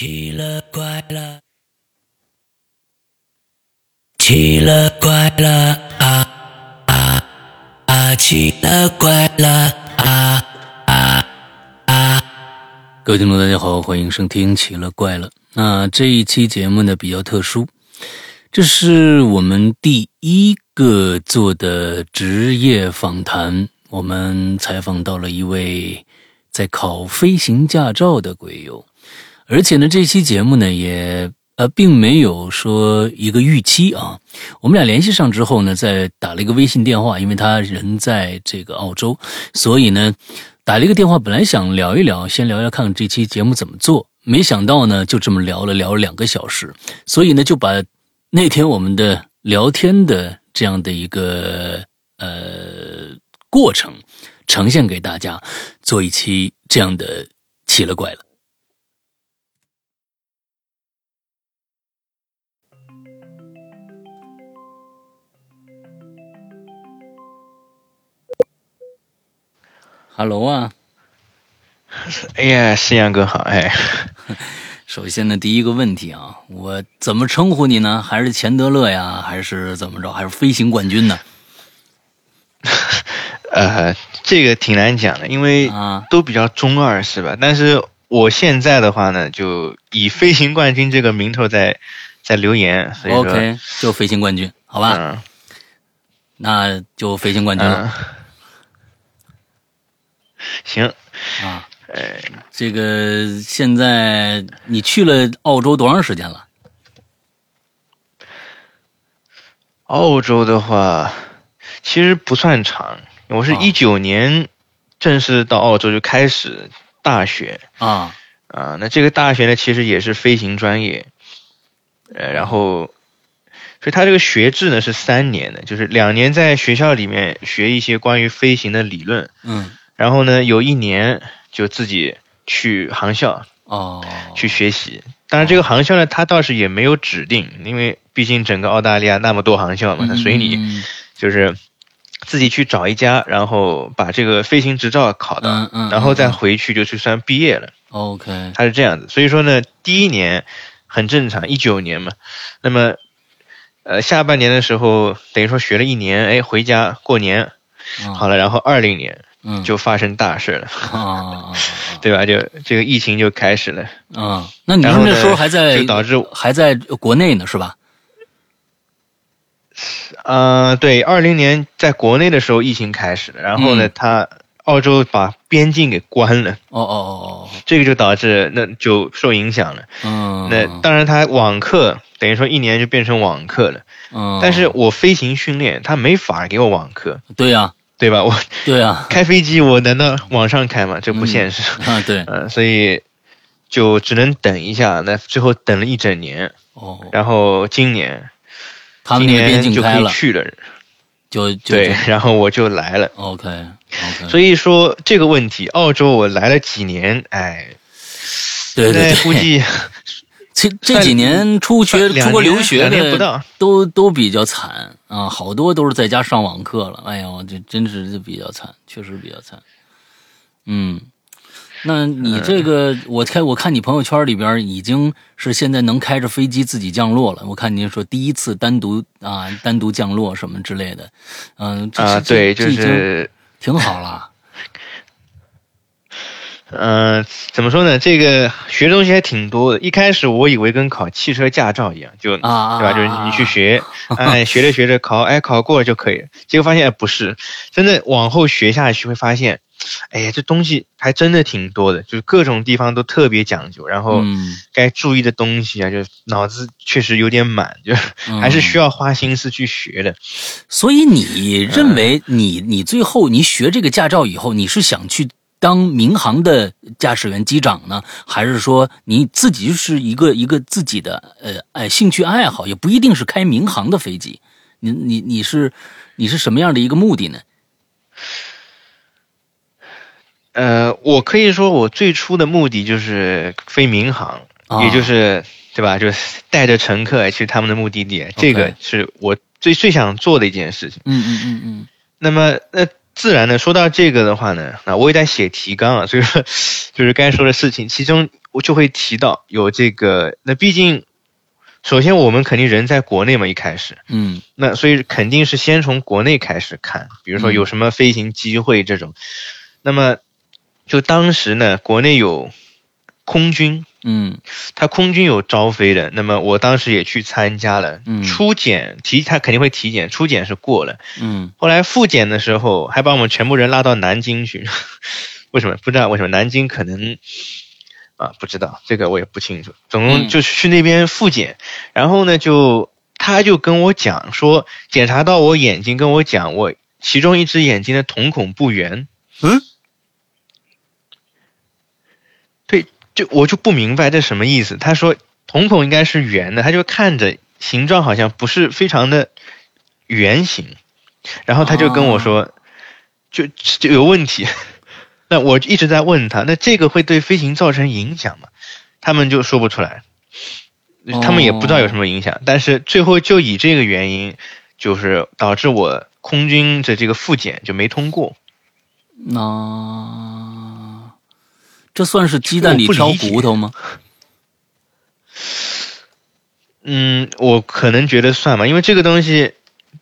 奇了怪了，奇了怪了啊啊啊！奇了怪了啊啊啊！各位听众，大家好，欢迎收听《奇了怪了》。那这一期节目呢比较特殊，这是我们第一个做的职业访谈，我们采访到了一位在考飞行驾照的鬼友。而且呢，这期节目呢也呃并没有说一个预期啊。我们俩联系上之后呢，再打了一个微信电话，因为他人在这个澳洲，所以呢打了一个电话。本来想聊一聊，先聊聊看看这期节目怎么做，没想到呢就这么聊了聊了两个小时，所以呢就把那天我们的聊天的这样的一个呃过程呈现给大家，做一期这样的奇了怪了。Hello 啊，哎呀，夕阳哥好，哎，首先呢，第一个问题啊，我怎么称呼你呢？还是钱德勒呀？还是怎么着？还是飞行冠军呢？呃，这个挺难讲的，因为啊，都比较中二，是吧？但是我现在的话呢，就以飞行冠军这个名头在在留言，所以说 OK，就飞行冠军，好吧？嗯那就飞行冠军了、嗯，行，啊。呃，这个现在你去了澳洲多长时间了？澳洲的话其实不算长，我是啊一九年正式到澳洲就开始大学啊啊，那这个大学呢，其实也是飞行专业，呃，然后，所以它这个学制呢是三年的，就是两年在学校里面学一些关于飞行的理论，嗯然后呢有一年就自己去航校哦。去学习。当然，这个航校呢，它倒是也没有指定，因为毕竟整个澳大利亚那么多航校嘛，它随你嗯就是自己去找一家，然后把这个飞行执照考到，嗯嗯然后再回去就去算毕业了。OK 它是这样子，所以说呢，第一年很正常，一九年嘛，那么呃下半年的时候，等于说学了一年，哎，回家过年啊好了，然后二零年嗯。就发生大事了，啊啊 对吧？就这个疫情就开始了，啊啊！那你然后呢说那时候还在就导致还在国内呢是吧？呃，对，二零年在国内的时候疫情开始了，然后呢，嗯。澳洲把边境给关了，哦哦哦哦。这个就导致那就受影响了。那当然，他网课等于说一年就变成网课了，嗯，但是我飞行训练，他没法给我网课，对呀对吧？我对啊开飞机，我难道往上开吗？这不现实。啊对嗯、所以就只能等一下。那最后等了一整年，哦，然后今年他们今那个边境年就可以去了，就就对，然后我就来了。OK OK，所以说这个问题，澳洲我来了几年，哎，对对对，估计这这几年出学出国留学的都都比较惨啊，好多都是在家上网课了。哎呦，这真是比较惨，确实比较惨。嗯，那你这个，我看我看你朋友圈里边已经是现在能开着飞机自己降落了。我看您说第一次单独啊单独降落什么之类的，嗯，这对，就这已经是挺好了。嗯、怎么说呢？这个学的东西还挺多的。一开始我以为跟考汽车驾照一样，就啊啊对吧？就是你去学，哎，学着学着考，哎，考过了就可以了。结果发现哎不是，真的往后学下去会发现，哎呀，这东西还真的挺多的，就是各种地方都特别讲究，然后嗯该注意的东西啊，就脑子确实有点满，就嗯还是需要花心思去学的。所以你认为你你最后你学这个驾照以后，你是想去当民航的驾驶员机长呢，还是说你自己是一个一个自己的呃哎兴趣爱好，也不一定是开民航的飞机？你你你是你是什么样的一个目的呢？呃，我可以说我最初的目的就是飞民航，啊也就是对吧？就是带着乘客去他们的目的地，这个是我最最想做的一件事情。嗯嗯嗯嗯那么，那自然的说到这个的话呢，啊，我也在写提纲啊，所以说就是该说的事情，其中我就会提到有这个，那毕竟，首先我们肯定人在国内嘛，一开始，嗯。那所以肯定是先从国内开始看，比如说嗯。有什么飞行机会这种，那么就当时呢，国内有空军，嗯。他空军有招飞的，那么我当时也去参加了，嗯。初检体他肯定会体检，初检是过了，嗯。后来复检的时候还把我们全部人拉到南京去，为什么？不知道为什么南京可能啊不知道这个我也不清楚，总共嗯。就是去那边复检，然后呢就他就跟我讲说检查到我眼睛，跟我讲我其中一只眼睛的瞳孔不圆，嗯，对，就我就不明白这什么意思。他说瞳孔应该是圆的，他就看着形状好像不是非常的圆形，然后他就跟我说，就就有问题。那我一直在问他，那这个会对飞行造成影响吗？他们就说不出来，他们也不知道有什么影响，但是最后就以这个原因，就是导致我空军的这个复检就没通过。那这算是鸡蛋里挑骨头吗？嗯，我可能觉得算吧，因为这个东西，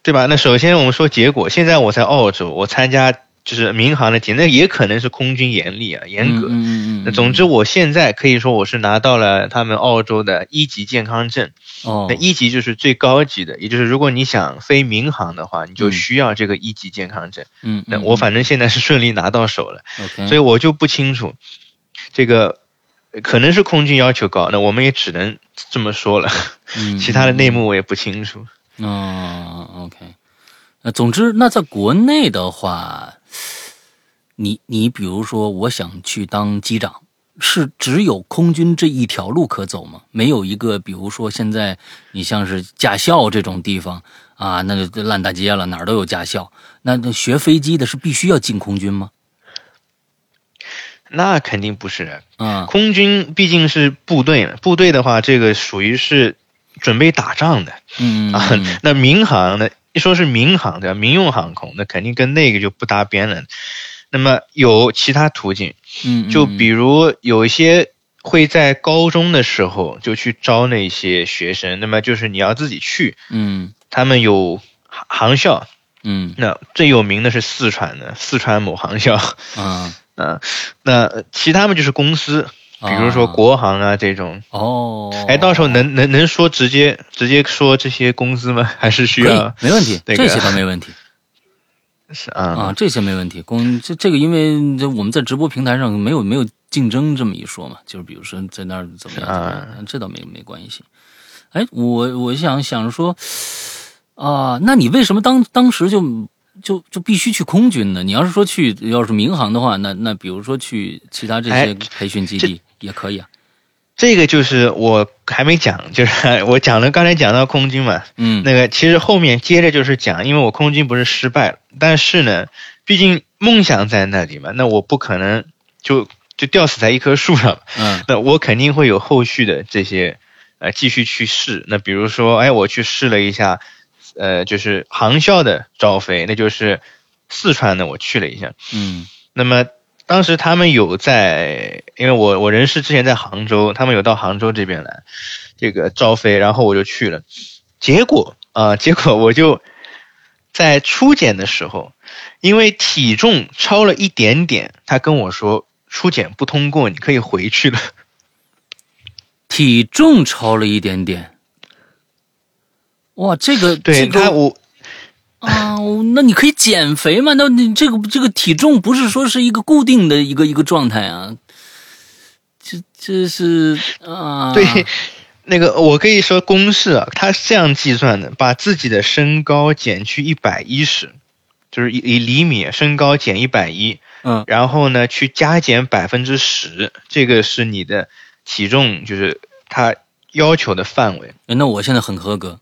对吧？那首先我们说结果，现在我在澳洲，我参加就是民航的检，那也可能是空军严厉啊，严格。嗯嗯嗯那总之，我现在可以说我是拿到了他们澳洲的一级健康证。哦那一级就是最高级的，也就是如果你想飞民航的话，你就嗯需要这个一级健康证。嗯，那我反正现在是顺利拿到手了所以我就不清楚这个呃可能是空军要求高，那我们也只能这么说了。嗯 其他的内幕我也不清楚。哦，OK，那总之，那在国内的话，你你比如说，我想去当机长，是只有空军这一条路可走吗？没有一个，比如说现在你像是驾校这种地方啊，那就烂大街了，哪儿都有驾校。那那学飞机的是必须要进空军吗？那肯定不是，啊，空军毕竟是部队，部队的话，这个属于是准备打仗的嗯啊。那民航呢，一说是民航对吧？民用航空，那肯定跟那个就不搭边了。那么有其他途径，嗯，就比如有一些会在高中的时候就去招那些学生，那么就是你要自己去，嗯他们有航航校，嗯那最有名的是四川的四川某航校，啊，啊，那其他们就是公司，比如说啊国航啊这种。哦，哎，到时候能能能说直接直接说这些公司吗？还是需要没问题，那个这些倒没问题。是啊啊，这些没问题。公这这个，因为这我们在直播平台上没有没有竞争这么一说嘛，就是比如说在那儿怎么样怎么啊样，这倒没没关系。哎，我我想想着说啊，那你为什么当当时就就就必须去空军呢？你要是说去要是民航的话，那那比如说去其他这些哎培训基地也可以啊。这个就是我还没讲，就是 我讲了刚才讲到空军嘛，嗯那个其实后面接着就是讲，因为我空军不是失败了，但是呢，毕竟梦想在那里嘛，那我不可能就就吊死在一棵树上，嗯那我肯定会有后续的这些呃继续去试。那比如说，哎，我去试了一下，呃，就是航校的招飞，那就是四川的，我去了一下。嗯那么当时他们有在，因为我我人是之前在杭州，他们有到杭州这边来这个招飞，然后我就去了。结果啊、结果我就在初检的时候，因为体重超了一点点，他跟我说初检不通过，你可以回去了。体重超了一点点。哇，这个对这个他我啊，那你可以减肥嘛？那你这个这个体重不是说是一个固定的一个一个状态啊？这这是啊，对，那个我可以说公式啊，他是这样计算的：把自己的身高减去一百一十，就是以以厘米身高减一百一，嗯然后呢去加减百分之十，这个是你的体重，就是他要求的范围。那我现在很合格，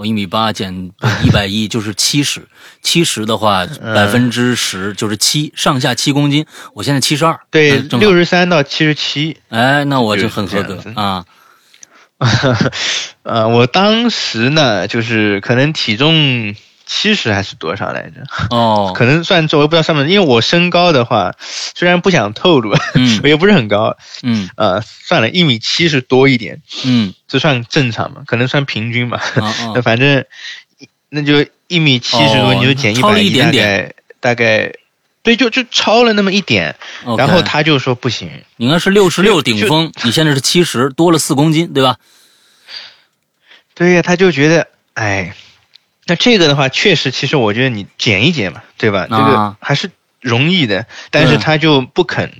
我一米八减一百一就是七十，七十的话嗯百分之十就是七，上下七公斤，我现在七十二，对，六十三到七十七。哎，那我就就是很合格啊，呃，我当时呢，就是可能体重七十还是多少来着？哦，可能算重，我不知道上面，因为我身高的话，虽然不想透露，嗯 我也不是很高，嗯呃，算了，一米七十多一点，嗯这算正常嘛？可能算平均吧。那 反正那就一米七十多，哦你就减一百一，大点点概大概，对，就就超了那么一点。然后他就说不行，你应该是六十六顶峰，你现在是七十，多了四公斤，对吧？对呀，他就觉得，哎，那这个的话，确实，其实我觉得你减一减嘛，对吧？这个啊还是容易的，但是他就不肯，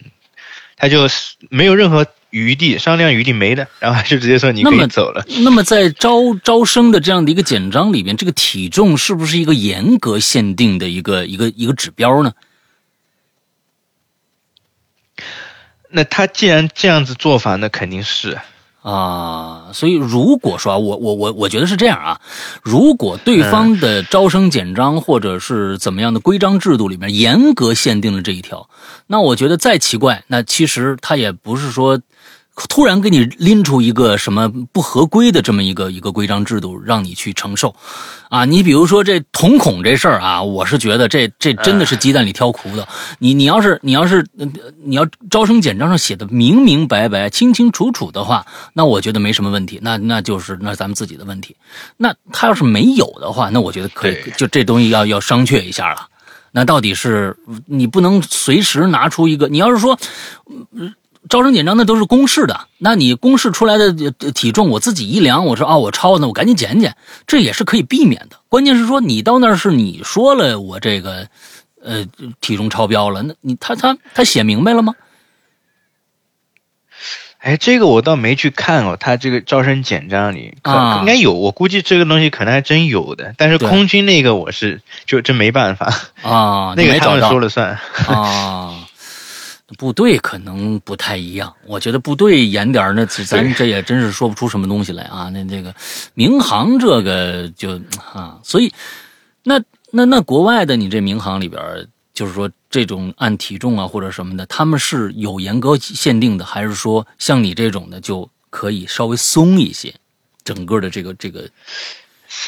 他就没有任何余地，商量余地没的，然后他就直接说你可以走了。那么在招招生的这样的一个简章里边，这个体重是不是一个严格限定的一个一个一个指标呢？那他既然这样子做法，那肯定是啊，所以如果说我我我我觉得是这样啊，如果对方的招生简章或者是怎么样的规章制度里面严格限定了这一条，那我觉得再奇怪，那其实他也不是说突然给你拎出一个什么不合规的这么一个一个规章制度让你去承受，啊，你比如说这瞳孔这事儿啊，我是觉得这这真的是鸡蛋里挑骨头。你你要是你要是呃你要招生简章上写的明明白白、清清楚楚的话，那我觉得没什么问题，那那就是那咱们自己的问题。那他要是没有的话，那我觉得可以，就这东西要要商榷一下了。那到底是你不能随时拿出一个，你要是说。呃招生简章那都是公示的，那你公示出来的呃体重，我自己一量，我说啊我超呢，我赶紧减减，这也是可以避免的。关键是说你到那儿是你说了我这个呃体重超标了，那你他他他写明白了吗？哎，这个我倒没去看哦，他这个招生简章里可、啊应该有，我估计这个东西可能还真有的。但是空军那个我是就真没办法，啊，那个他们说了算。啊。部队可能不太一样，我觉得部队严点儿那咱这也真是说不出什么东西来啊。那这个民航这个就啊，所以那那那国外的你这民航里边，就是说这种按体重啊或者什么的，他们是有严格限定的，还是说像你这种的就可以稍微松一些？整个的这个这个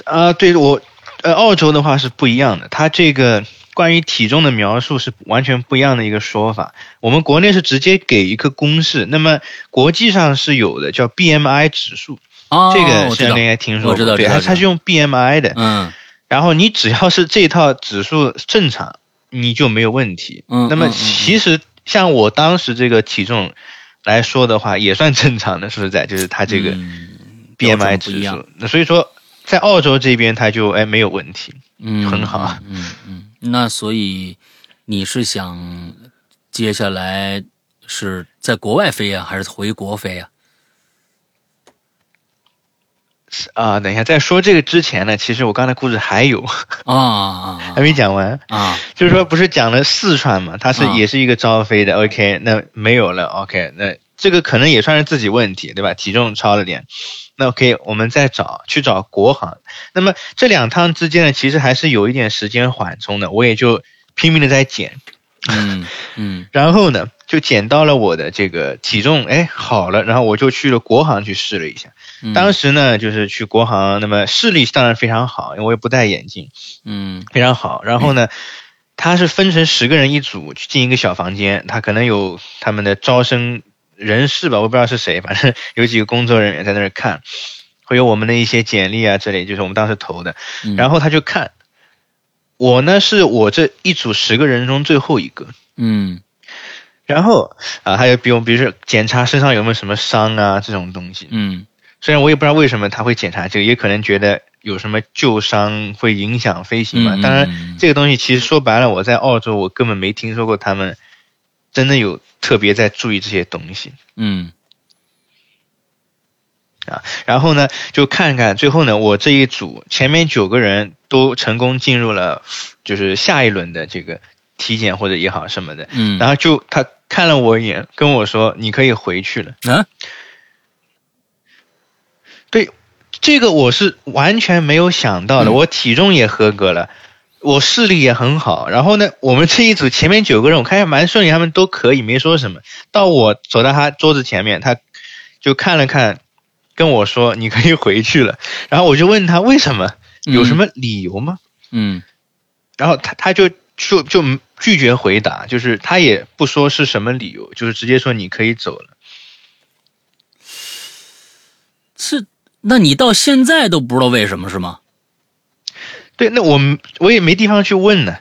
啊，对我，呃，澳洲的话是不一样的，它这个关于体重的描述是完全不一样的一个说法。我们国内是直接给一个公式，那么国际上是有的，叫 BMI 指数，啊，这个我知道是应该听说过，我知道对，它它是用 BMI 的，嗯然后你只要是这套指数正常，你就没有问题。嗯那么其实像我当时这个体重来说的话，也算正常的，说实在，就是它这个 BMI 指数。那所以说，在澳洲这边它就哎没有问题。嗯，很好嗯嗯嗯，那所以你是想接下来是在国外飞呀、还是回国飞呀、啊，等一下，在说这个之前呢，其实我刚才故事还有啊？啊 还没讲完，啊就是说不是讲了四川嘛，它是啊也是一个招飞的，OK，那没有了，OK，那这个可能也算是自己问题，对吧？体重超了点，那 OK，我们再找去找国航。那么这两趟之间呢，其实还是有一点时间缓冲的，我也就拼命的在减，嗯嗯 然后呢就减到了我的这个体重，哎好了，然后我就去了国航去试了一下。嗯，当时呢就是去国航，那么视力当然非常好，因为我也不戴眼镜。嗯非常好。然后呢，他是分成十个人一组去进一个小房间，他可能有他们的招生人事吧，我不知道是谁，反正 有几个工作人员在那儿看，会有我们的一些简历啊之类，就是我们当时投的。嗯，然后他就看，我呢是我这一组十个人中最后一个。嗯然后啊，还有比如比如说检查身上有没有什么伤啊这种东西，嗯虽然我也不知道为什么他会检查这个，也可能觉得有什么旧伤会影响飞行嘛。嗯当然嗯，这个东西其实说白了，我在澳洲我根本没听说过他们真的有特别在注意这些东西嗯啊。然后呢，就看看最后呢，我这一组前面九个人都成功进入了就是下一轮的这个体检或者也好什么的。嗯，然后就他看了我一眼，跟我说：“你可以回去了。”啊对，这个我是完全没有想到的。嗯我体重也合格了，我视力也很好。然后呢，我们这一组前面九个人，我看还蛮顺利，他们都可以，没说什么。到我走到他桌子前面，他就看了看，跟我说：“你可以回去了。”然后我就问他为什么，有什么理由吗？嗯然后他他就就就拒绝回答，就是他也不说是什么理由，就是直接说你可以走了。是，那你到现在都不知道为什么是吗？对，那我们我也没地方去问呢。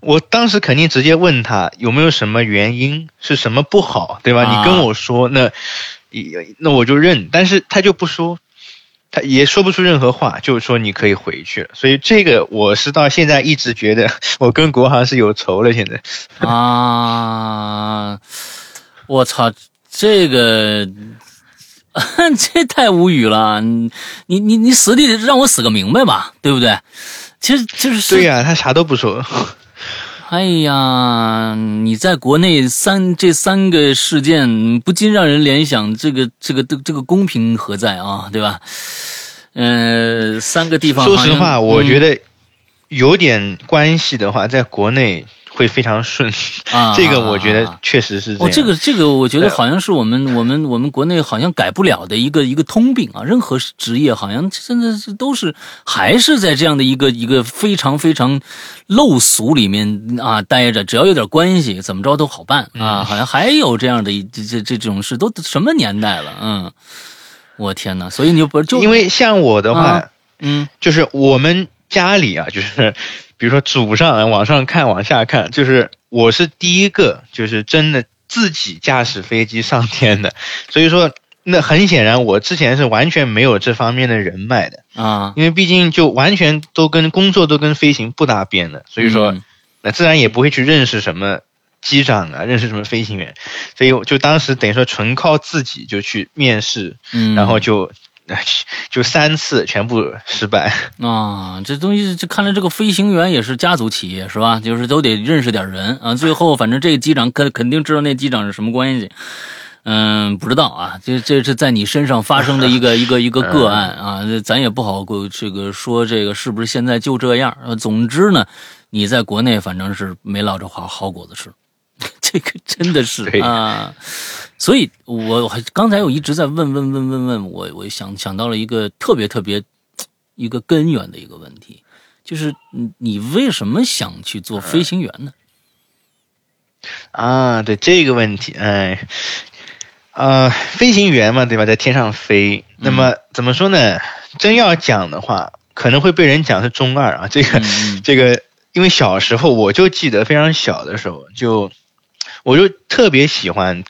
我当时肯定直接问他有没有什么原因，是什么不好，对吧？啊你跟我说，那也那我就认。但是他就不说，他也说不出任何话，就是说你可以回去了。所以这个我是到现在一直觉得我跟国航是有仇了。现在啊，我操，这个 这太无语了！你你你你死得让我死个明白吧，对不对？其实就是对呀、他啥都不说。哎呀，你在国内三这三个事件，不禁让人联想，这个这个这这个公平何在啊？对吧？呃，三个地方，说实话，我嗯觉得有点关系的话，在国内会非常顺。啊，这个我觉啊得确实是这哦，这个这个，我觉得好像是我们我们我们国内好像改不了的一个一个通病啊。任何职业好像真的是都是还是在这样的一个一个非常非常陋俗里面啊待着，只要有点关系，怎么着都好办啊。好像还有这样的一这这这种事，都什么年代了？嗯，我天哪！所以你就不就因为像我的话，啊嗯就是我们家里啊，就是比如说祖上啊往上看，往下看，就是我是第一个，就是真的自己驾驶飞机上天的，所以说。那很显然，我之前是完全没有这方面的人脉的，啊，因为毕竟就完全都跟工作都跟飞行不搭边的，所以说嗯。那自然也不会去认识什么机长啊，认识什么飞行员，所以我就当时等于说纯靠自己就去面试，嗯，然后就 就三次全部失败。啊，这东西这看来这个飞行员也是家族企业是吧？就是都得认识点人啊。最后反正这个机长肯肯定知道那机长是什么关系。嗯，不知道啊，这这是在你身上发生的一个 一个一个个案啊，咱也不好过这个说这个是不是现在就这样。呃，总之呢，你在国内反正是没落着好好果子吃，这个真的是啊。所以我还刚才我一直在问问问问问，我我想想到了一个特别特别一个根源的一个问题，就是你你为什么想去做飞行员呢？啊，对这个问题，哎，呃，飞行员嘛，对吧，在天上飞，那么怎么说呢？真要讲的话，可能会被人讲是中二啊。这个，嗯这个，因为小时候我就记得非常小的时候，就我就特别喜欢，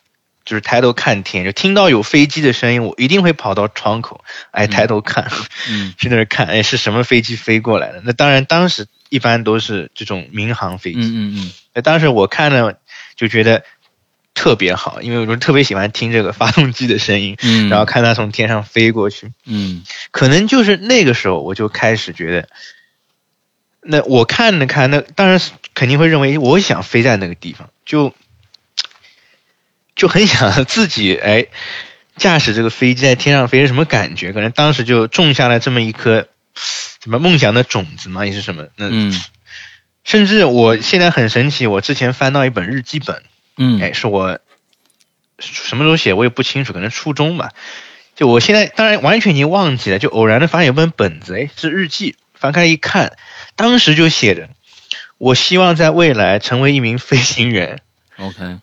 就是抬头看天，就听到有飞机的声音，我一定会跑到窗口，哎，抬头看，嗯 去那儿看，哎，是什么飞机飞过来的？那当然，当时一般都是这种民航飞机。嗯嗯那当时我看了就觉得特别好，因为我就特别喜欢听这个发动机的声音，嗯，然后看它从天上飞过去。嗯可能就是那个时候我就开始觉得，那我看了看，那当然肯定会认为我想飞在那个地方，就就很想 自己哎驾驶这个飞机在天上飞是什么感觉？可能当时就种下了这么一颗什么梦想的种子嘛，也是什么？那嗯甚至我现在很神奇，我之前翻到一本日记本。嗯哎，是我什么时候写我也不清楚，可能初中吧。就我现在当然完全已经忘记了，就偶然的发现有本本子，哎，是日记，翻开一看，当时就写着，我希望在未来成为一名飞行员。，OK，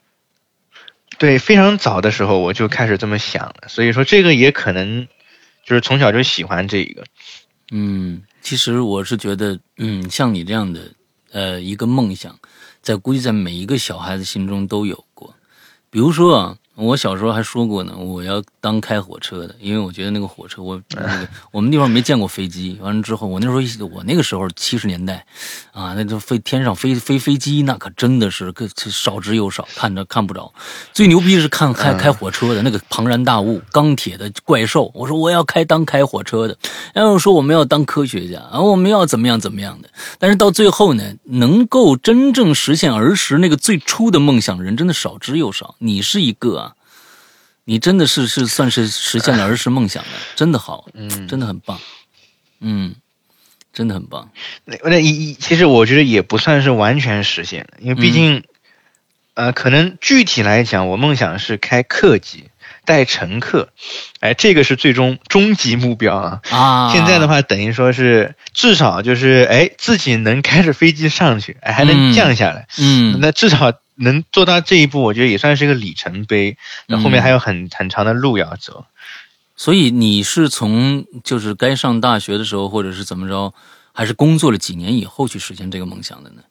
对，非常早的时候我就开始这么想了，所以说这个也可能就是从小就喜欢这个。嗯，其实我是觉得，嗯，像你这样的呃一个梦想，在估计在每一个小孩子心中都有过。比如说啊，我小时候还说过呢，我要当开火车的，因为我觉得那个火车，我那个我们地方没见过飞机。完了之后，我那时候我那个时候七十年代啊，那就飞天上飞飞飞机，那可真的是个少之又少，看着看不着。最牛逼是看开开火车的那个庞然大物、钢铁的怪兽。我说我要开当开火车的，然后说我们要当科学家，然后我们要怎么样怎么样的。但是到最后呢，能够真正实现儿时那个最初的梦想人，真的少之又少。你是一个啊，你真的是是算是实现了儿时梦想的，真的好，嗯真的很棒，嗯，真的很棒，那那一一其实我觉得也不算是完全实现的，因为毕竟，呃，可能具体来讲，我梦想是开客机，带乘客，哎，这个是最终终极目标啊。啊，现在的话，等于说是至少就是哎，自己能开着飞机上去，哎，还能降下来，嗯，那至少能做到这一步，我觉得也算是一个里程碑。那后面还有很很长的路要走。所以你是从就是该上大学的时候，或者是怎么着，还是工作了几年以后去实现这个梦想的呢？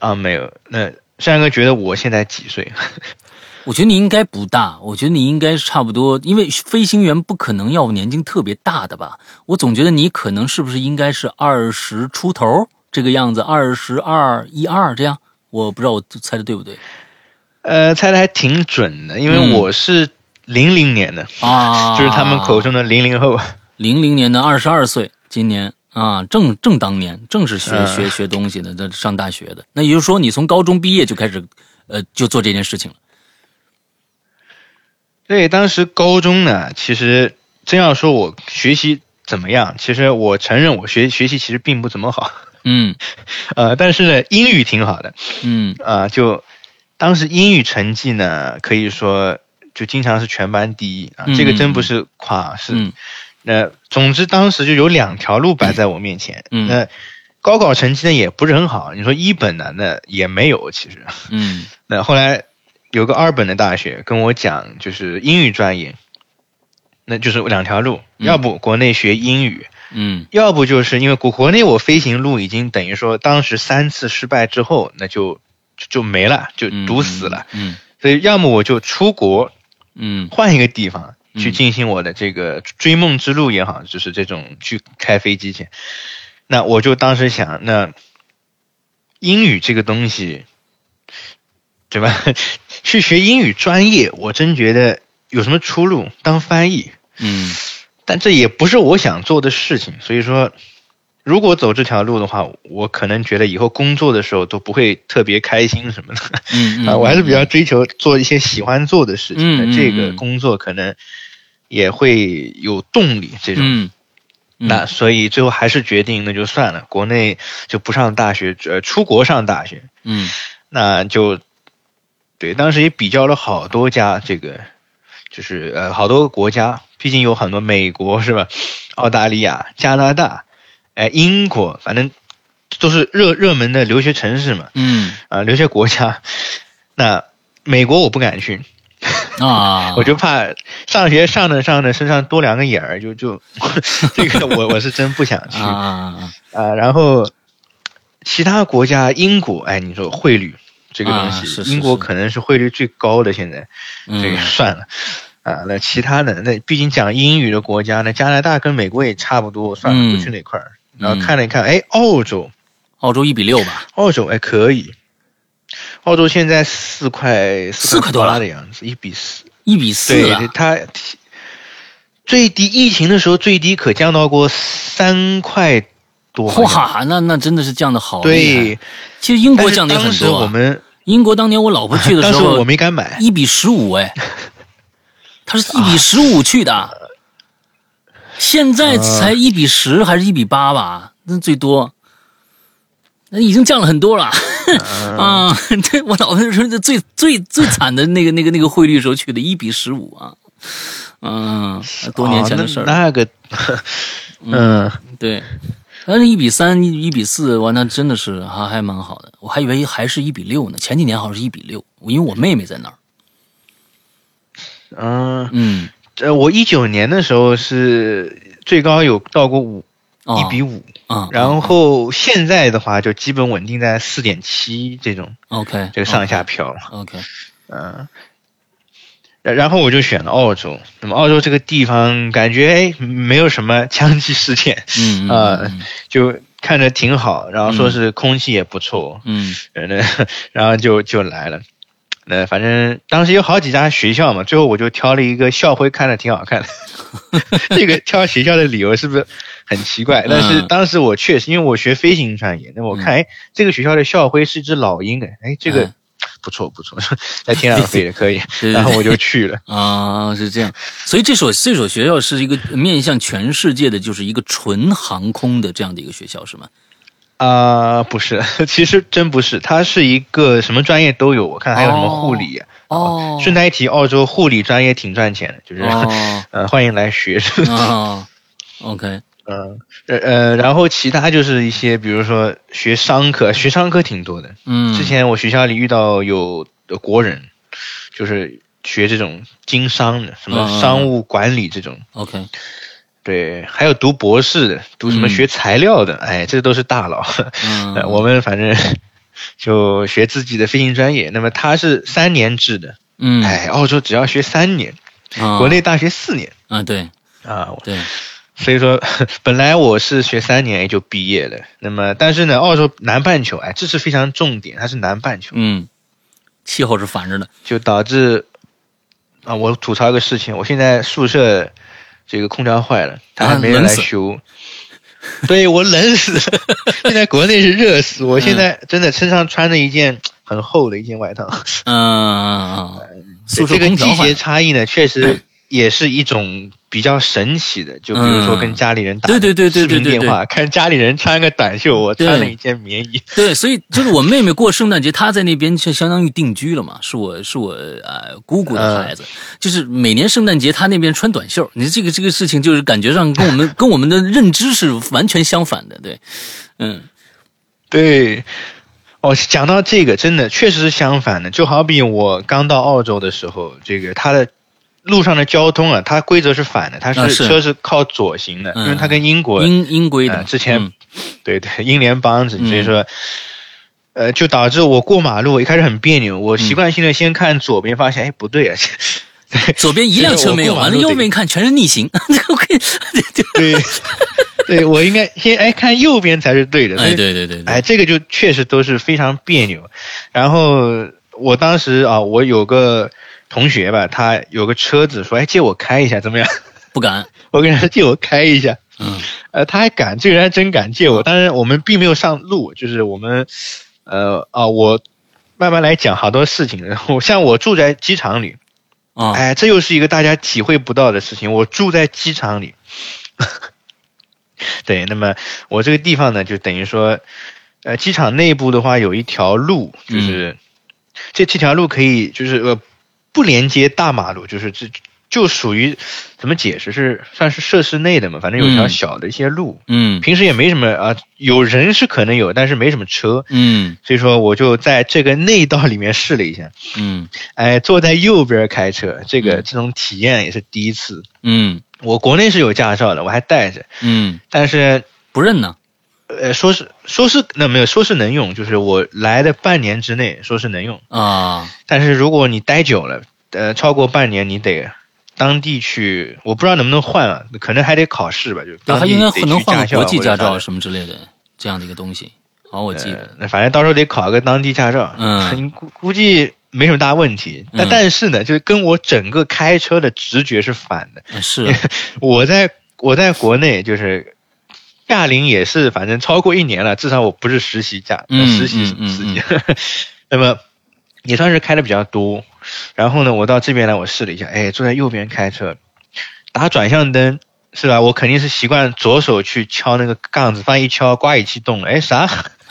啊，没有。那山哥觉得我现在几岁？我觉得你应该不大，我觉得你应该是差不多，因为飞行员不可能要年纪特别大的吧？我总觉得你可能是不是应该是二十出头这个样子，二十二一二这样，我不知道我猜的对不对？呃，猜的还挺准的，因为我是零零年的啊，就是他们口中的零零后。零零年的二十二岁，今年啊，正正当年，正是学学学东西的，这上大学的。那也就是说，你从高中毕业就开始，呃，就做这件事情了。对，当时高中呢，其实真要说我学习怎么样，其实我承认我学学习其实并不怎么好。嗯，呃，但是呢，英语挺好的。嗯，啊，就当时英语成绩呢，可以说就经常是全班第一啊，这个真不是夸，是。那总之当时就有两条路摆在我面前。嗯。那高考成绩呢也不是很好，你说一本呢，那也没有其实。嗯。那后来。有个二本的大学跟我讲，就是英语专业，那就是两条路，要不国内学英语，嗯，要不就是因为国国内我飞行路已经等于说当时三次失败之后，那就就没了，就堵死了，嗯，所以要么我就出国，嗯，换一个地方去进行我的这个追梦之路也好，就是这种去开飞机去，那我就当时想，那英语这个东西，对吧？去学英语专业，我真觉得有什么出路？当翻译，嗯，但这也不是我想做的事情。所以说，如果走这条路的话，我可能觉得以后工作的时候都不会特别开心什么的。嗯 啊，我还是比较追求做一些喜欢做的事情。嗯这个工作可能也会有动力。这种，嗯，那所以最后还是决定那就算了，国内就不上大学，呃，出国上大学。嗯，那就。对，当时也比较了好多家，这个就是呃好多个国家，毕竟有很多美国是吧？澳大利亚、加拿大，哎，英国，反正都是热热门的留学城市嘛。嗯，啊，留学国家，那美国我不敢去啊，我就怕上学上着上着身上多两个眼儿，就就 这个我我是真不想去啊啊。然后其他国家，英国，哎，你说汇率。这个东西，英国可能是汇率最高的，现在，这个算了，啊，那其他的，那毕竟讲英语的国家，那加拿大跟美国也差不多，算了，不去那块儿。然后看了一看，哎，澳洲，澳洲一比六吧，澳洲哎可以，澳洲现在四块四块多了的样子，一比四，一比四，对，它最低疫情的时候最低可降到过三块。哇，那那真的是降的好对，其实英国降的也很多。我们英国当年我老婆去的时候，我没敢买，一比十五哎，他是一比十五去的，现在才一比十还是一比八吧？那最多，那已经降了很多了。啊！对我老婆说的最最最惨的那个那个那个汇率时候去的，一比十五啊，嗯，多年前的事儿。那个，嗯，对。但是，一比三、一比四，完，那真的是还还蛮好的。我还以为还是一比六呢。前几年好像是一比六，因为我妹妹在那儿。嗯嗯，呃，我一九年的时候是最高有到过五，一比五啊。然后现在的话，就基本稳定在四点七这种。OK，这个上下飘。OK，嗯。然后我就选了澳洲。那么澳洲这个地方感觉哎没有什么枪击事件，嗯啊，就看着挺好。然后说是空气也不错，嗯，那 然后就就来了。那反正当时有好几家学校嘛，最后我就挑了一个校徽，看着挺好看的。这个挑学校的理由是不是很奇怪？但是当时我确实因为我学飞行专业，那我看哎这个学校的校徽是一只老鹰哎，哎这个。不错不错，在天上飞的可以，然后我就去了 啊，是这样。所以这所这所学校是一个面向全世界的，就是一个纯航空的这样的一个学校，是吗？啊，不是，其实真不是，它是一个什么专业都有。我看还有什么护理、哦，顺带一提，澳洲护理专业挺赚钱的，就是、哦呃欢迎来学。哦，OK，嗯呃呃，然后其他就是一些，比如说学商科，学商科挺多的。嗯，之前我学校里遇到有的国人，就是学这种经商的，什嗯嗯么商务管理这种。OK，对，还有读博士的，读什么嗯学材料的，哎，这都是大佬。嗯，呃 我们反正 就学自己的飞行专业。那么他是三年制的，嗯，哎，澳洲只要学三年，啊国内大学四年啊，对啊。对，所以说，本来我是学三年也就毕业了。那么，但是呢，澳洲南半球，哎，这是非常重点，它是南半球，嗯，气候是反着的，就导致啊，我吐槽一个事情，我现在宿舍这个空调坏了，他还没人来修。对我冷死，现在国内是热死，我现在真的身上穿着一件很厚的一件外套。嗯这个季节差异呢，确实也是一种比较神奇的。就比如说跟家里人打对对对对视频对对。电话，看家里人穿个短袖，我穿了一件棉衣。对，所以 就是我妹妹过圣诞节，她在那边就相当于定居了嘛，是我是我呃姑姑的孩子，就是每年圣诞节她那边穿短袖，你这个这个事情就是感觉上跟我们 跟我们的认知是完全相反的，对，嗯。对，哦，讲到这个，真的确实是相反的。就好比我刚到澳洲的时候，这个它的路上的交通啊，它规则是反的，它啊是是。车是靠左行的，嗯。因为它跟英国英英规的，呃之前嗯。对对 英联邦所以说。呃，就导致我过马路一开始很别扭，我习惯性的先看左边，发现哎不对啊，左边一辆车没有，完了右边一看全是逆行，这个可以，对，对我应该先哎看右边才是对的，哎对对对，哎，这个就确实都是非常别扭。然后我当时啊，我有个同学吧，他有个车子，说哎借我开一下怎么样？不敢，我跟他说借我开一下，嗯呃，他还敢，这个人还真敢借我。当然我们并没有上路，就是我们呃啊，我慢慢来讲好多事情。然后像我住在机场里，啊哎，这又是一个大家体会不到的事情。我住在机场里，对，那么我这个地方呢，就等于说，呃，机场内部的话有一条路，就是、这这条路可以就是呃不连接大马路，就是这就属于怎么解释是算是设施内的嘛，反正有一条嗯。小的一些路，嗯。平时也没什么啊，有人是可能有，但是没什么车。嗯。所以说，我就在这个内道里面试了一下，嗯。哎，坐在右边开车，这个嗯。这种体验也是第一次。嗯。我国内是有驾照的，我还带着，嗯，但是不认呢，呃，说是说是那没有说是能用，就是我来的半年之内说是能用，啊但是如果你待久了，呃，超过半年，你得当地去，我不知道能不能换啊，可能还得考试吧，就对，还当地得应该能去驾校国际驾照什么之类的这样的一个东西。好，我记呃得。那反正到时候得考个当地驾照，嗯估估计没什么大问题。但嗯但是呢，就是跟我整个开车的直觉是反的。嗯是啊，我在我在国内就是驾龄也是，反正超过一年了，至少我不是实习驾，嗯实习司机，那么也算是开的比较多。然后呢，我到这边来，我试了一下，哎，坐在右边开车，打转向灯是吧？我肯定是习惯左手去敲那个杠子，发现一敲刮一气动了，哎啥？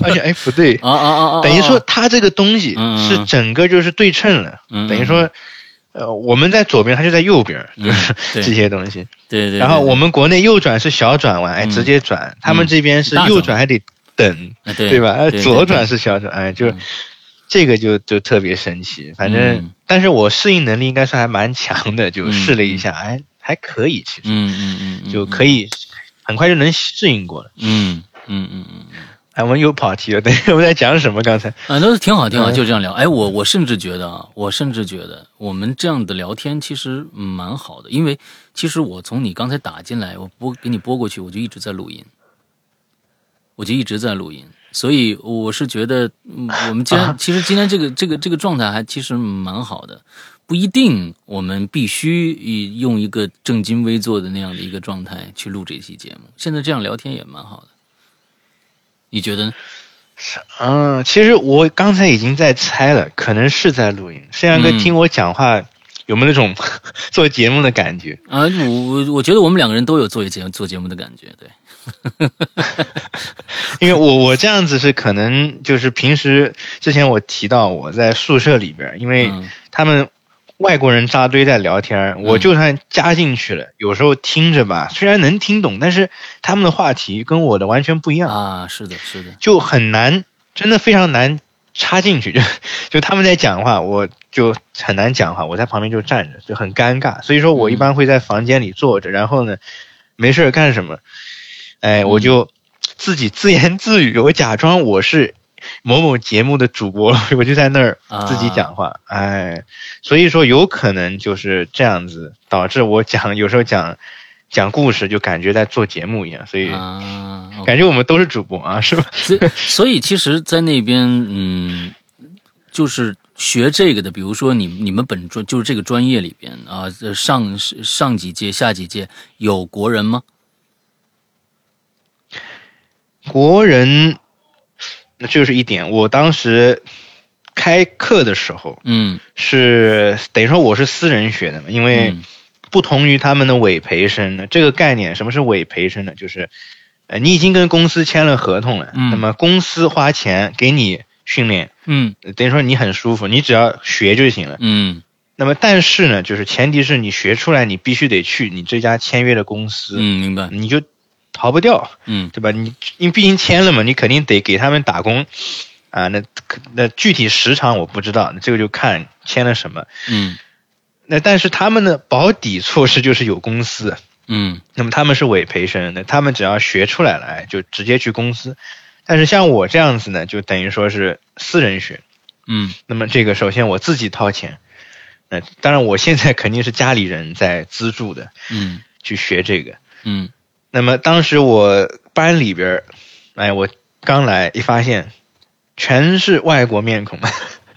发现哎不对，啊啊啊啊！等于说它这个东西是整个就是对称了，嗯等于说。呃，我们在左边，它就在右边，嗯就是对这些东西。对对，然后我们国内右转是小转弯，哎，嗯直接转。他们这边是右转还得等，哎对对吧？哎左转是小转，哎，就嗯这个就就特别神奇。反正嗯，但是我适应能力应该算还蛮强的，就嗯试了一下，哎，还可以，其实嗯嗯嗯嗯，就可以很快就能适应过了。嗯嗯嗯嗯嗯。哎，我们又跑题了，等我们在讲什么？刚才啊，都是挺好，挺好，嗯就这样聊。哎，我我甚至觉得啊，我甚至觉得我们这样的聊天其实嗯蛮好的，因为其实我从你刚才打进来，我播给你播过去，我就一直在录音，我就一直在录音，所以我是觉得，嗯我们今天、啊其实今天这个这个这个状态还其实蛮好的，不一定我们必须以用一个正襟危坐的那样的一个状态去录这期节目，现在这样聊天也蛮好的，你觉得呢？嗯，其实我刚才已经在猜了，可能是在录音。摄像哥嗯听我讲话，有没有那种 做节目的感觉？啊，我我我觉得我们两个人都有做节做节目的感觉，对。因为我我这样子是可能就是平时之前我提到我在宿舍里边，因为嗯他们外国人扎堆在聊天，我就算加进去了，有时候听着吧，虽然能听懂，但是他们的话题跟我的完全不一样，啊，是的，是的，就很难，真的非常难插进去。就 就他们在讲话，我就很难讲话，我在旁边就站着，就很尴尬。所以说我一般会在房间里坐着，然后呢，没事儿干什么，哎，我就自己自言自语，我假装我是某某节目的主播，我就在那儿自己讲话，哎，所以说有可能就是这样子导致我讲有时候讲讲故事就感觉在做节目一样，所以啊感觉我们都是主播啊，是吧？所以，所以其实，在那边，嗯，就是学这个的，比如说你你们本专就是这个专业里边啊，上上几届、下几届有国人吗？国人，那这就是一点。我当时开课的时候嗯是等于说我是私人学的嘛，因为嗯不同于他们的委培生呢，这个概念什么是委培生呢？就是呃你已经跟公司签了合同了，嗯那么公司花钱给你训练，嗯呃等于说你很舒服，你只要学就行了。嗯那么但是呢，就是前提是你学出来，你必须得去你这家签约的公司，嗯，明白。你就逃不掉。嗯对吧？你因为毕竟签了嘛，你肯定得给他们打工啊。那那具体时长我不知道，这个就看签了什么。嗯那但是他们的保底措施就是有公司，嗯那么他们是委培生，那他们只要学出来了，哎，就直接去公司。但是像我这样子呢，就等于说是私人学。嗯那么这个首先我自己掏钱，那当然我现在肯定是家里人在资助的嗯去学这个。嗯那么当时我班里边儿，哎，我刚来一发现，全是外国面孔，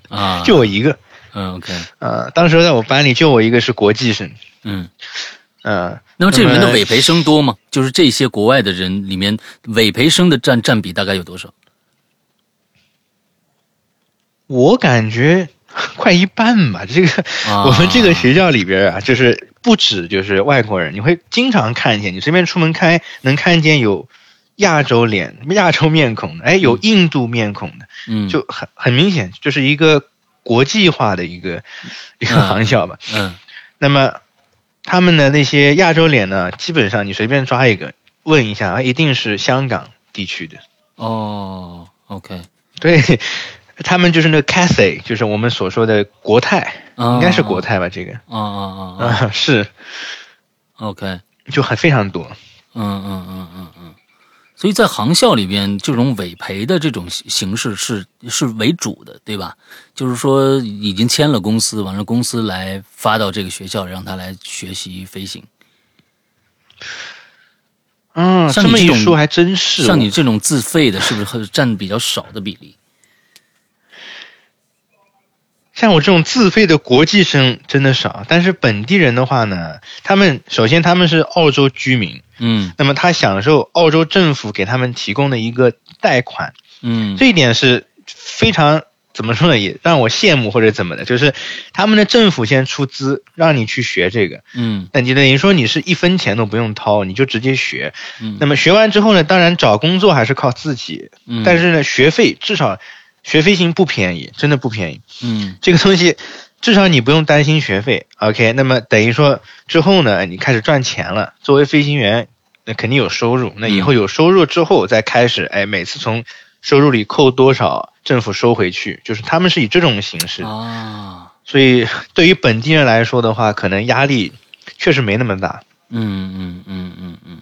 啊，就我一个。嗯 OK 呃，当时在我班里就我一个是国际生。嗯。呃、那么这里面的委培生多吗？就是这些国外的人里面，委培生的占占比大概有多少？我感觉 快一半吧。这个、啊 我们这个学校里边啊，就是不止就是外国人，你会经常看见，你随便出门开能看见有亚洲脸、亚洲面孔的，哎，有印度面孔的，嗯，就很很明显，就是一个国际化的一个 一个嗯航校吧。嗯那么他们的那些亚洲脸呢，基本上你随便抓一个问一下，啊，一定是香港地区的。哦，OK，对，他们就是那个 Cathay，就是我们所说的国泰，啊应该是国泰吧？这个啊啊啊啊啊，是，，OK，就很非常多。嗯嗯嗯嗯嗯，所以在航校里边，这种委培的这种形形式是是为主的，对吧？就是说已经签了公司，完了公司来发到这个学校，让他来学习飞行。嗯，像你这种一说还真是哦。像你这种自费的，是不是很占比较少的比例？像我这种自费的国际生真的少，但是本地人的话呢，他们首先他们是澳洲居民，嗯。那么他享受澳洲政府给他们提供的一个贷款，嗯。这一点是非常怎么说呢，也让我羡慕或者怎么的，就是他们的政府先出资让你去学这个，嗯。那你等于说你是一分钱都不用掏，你就直接学。嗯。那么学完之后呢，当然找工作还是靠自己，嗯，但是呢，学费至少学飞行不便宜，真的不便宜。嗯这个东西至少你不用担心学费。OK，那么等于说之后呢，你开始赚钱了，作为飞行员，那肯定有收入。那以后有收入之后再开始，哎，每次从收入里扣多少，政府收回去，就是他们是以这种形式。啊，所以对于本地人来说的话，可能压力确实没那么大。嗯嗯嗯嗯嗯，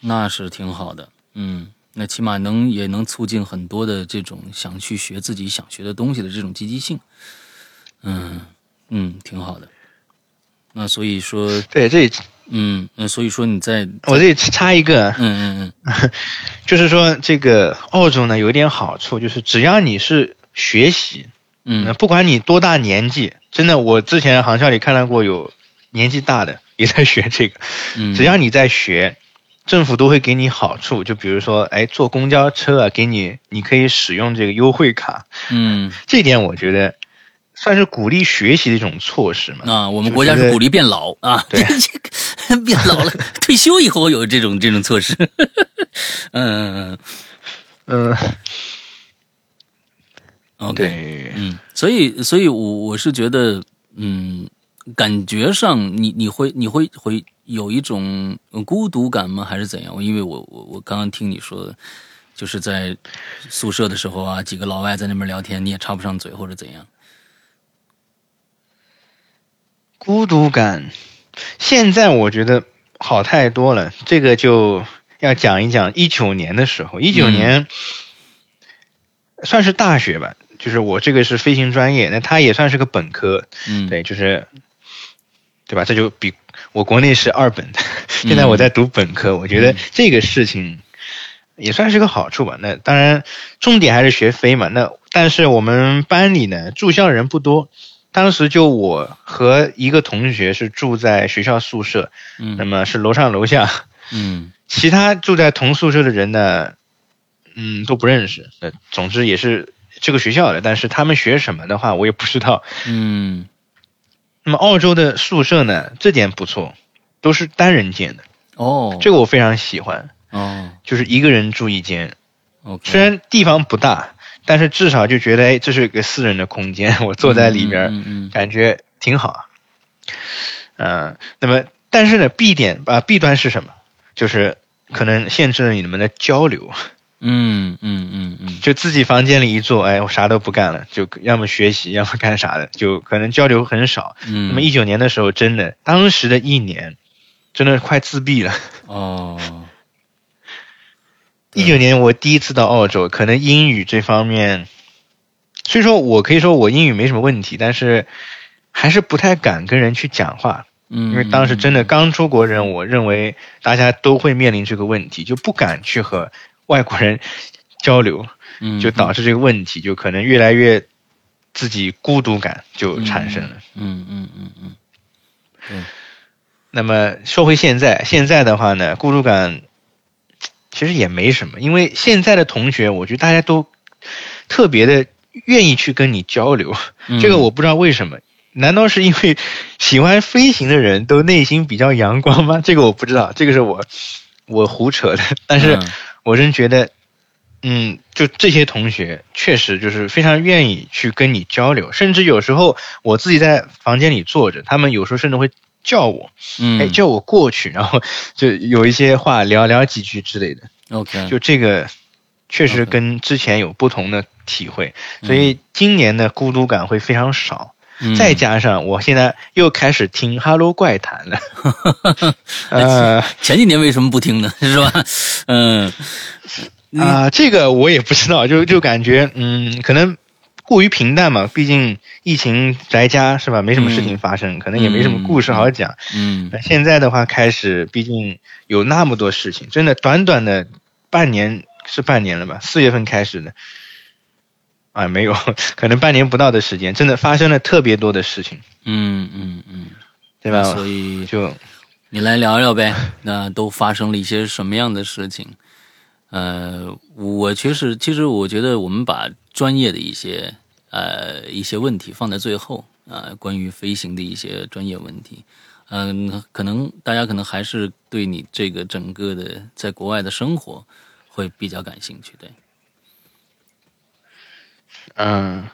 那是挺好的，嗯，那起码能也能促进很多的这种想去学自己想学的东西的这种积极性，嗯嗯，挺好的。那所以说，对，这里嗯，那所以说你在，我这里插一个，嗯嗯嗯 就是说这个澳洲呢有一点好处，就是只要你是学习，嗯不管你多大年纪，真的，我之前航校里看到过有年纪大的也在学这个，嗯，只要你在学，政府都会给你好处，就比如说，哎，坐公交车啊，给你你可以使用这个优惠卡，嗯。这点我觉得算是鼓励学习的一种措施嘛。啊，我们国家是鼓励变老啊，对，变老了，退休以后有这种这种措施。嗯嗯嗯，OK，嗯，所以所以，我我是觉得，嗯，感觉上你你会你会会有一种孤独感吗？还是怎样？因为我我我刚刚听你说，就是在宿舍的时候啊，几个老外在那边聊天，你也插不上嘴，或者怎样？孤独感，现在我觉得好太多了。这个就要讲一讲一九年的时候，一九年算是大学吧，就是我这个是飞行专业，那他也算是个本科，嗯，对，就是对吧？这就比我国内是二本的，现在我在读本科，我觉得这个事情也算是个好处吧。那当然，重点还是学飞嘛。那但是我们班里呢，住校人不多。当时就我和一个同学是住在学校宿舍，嗯，那么是楼上楼下，嗯，其他住在同宿舍的人呢，嗯，都不认识。那总之也是这个学校的，但是他们学什么的话，我也不知道。嗯，那么澳洲的宿舍呢，这点不错，都是单人间的。哦，这个我非常喜欢。哦，就是一个人住一间。虽然地方不大。但是至少就觉得，哎，这是个私人的空间，我坐在里边，感觉挺好。嗯，那么，但是呢，B 点啊弊端是什么？就是可能限制了你们的交流。嗯嗯嗯嗯，就自己房间里一坐，哎，我啥都不干了，就要么学习，要么干啥的，就可能交流很少。嗯，那么一九年的时候，真的，当时的一年，真的快自闭了。哦。一九年我第一次到澳洲，可能英语这方面，虽说我可以说我英语没什么问题，但是还是不太敢跟人去讲话。嗯，因为当时真的刚出国人，我认为大家都会面临这个问题，就不敢去和外国人交流，就导致这个问题就可能越来越自己孤独感就产生了。嗯嗯嗯嗯。嗯。那么说回现在，现在的话呢，孤独感。其实也没什么，因为现在的同学，我觉得大家都特别的愿意去跟你交流。这个我不知道为什么，难道是因为喜欢飞行的人都内心比较阳光吗？这个我不知道，这个是我我胡扯的。但是我真觉得，嗯，就这些同学确实就是非常愿意去跟你交流，甚至有时候我自己在房间里坐着，他们有时候甚至会。叫我，嗯哎，叫我过去，然后就有一些话聊聊几句之类的。OK，就这个确实跟之前有不同的体会，所以今年的孤独感会非常少。再加上我现在又开始听《哈喽怪谈》了。呃，前几年为什么不听呢？是吧？嗯，啊，这个我也不知道，就就感觉，嗯，可能。过于平淡嘛，毕竟疫情宅家是吧？没什么事情发生，可能也没什么故事好讲。嗯，现在的话开始，毕竟有那么多事情，真的短短的半年是半年了吧？四月份开始的，啊，没有，可能半年不到的时间，真的发生了特别多的事情。嗯嗯嗯，对吧？所以就你来聊聊呗，那都发生了一些什么样的事情？呃，我其实其实我觉得我们把专业的一些呃一些问题放在最后啊，关于飞行的一些专业问题，嗯，可能大家可能还是对你这个整个的在国外的生活会比较感兴趣，对。嗯，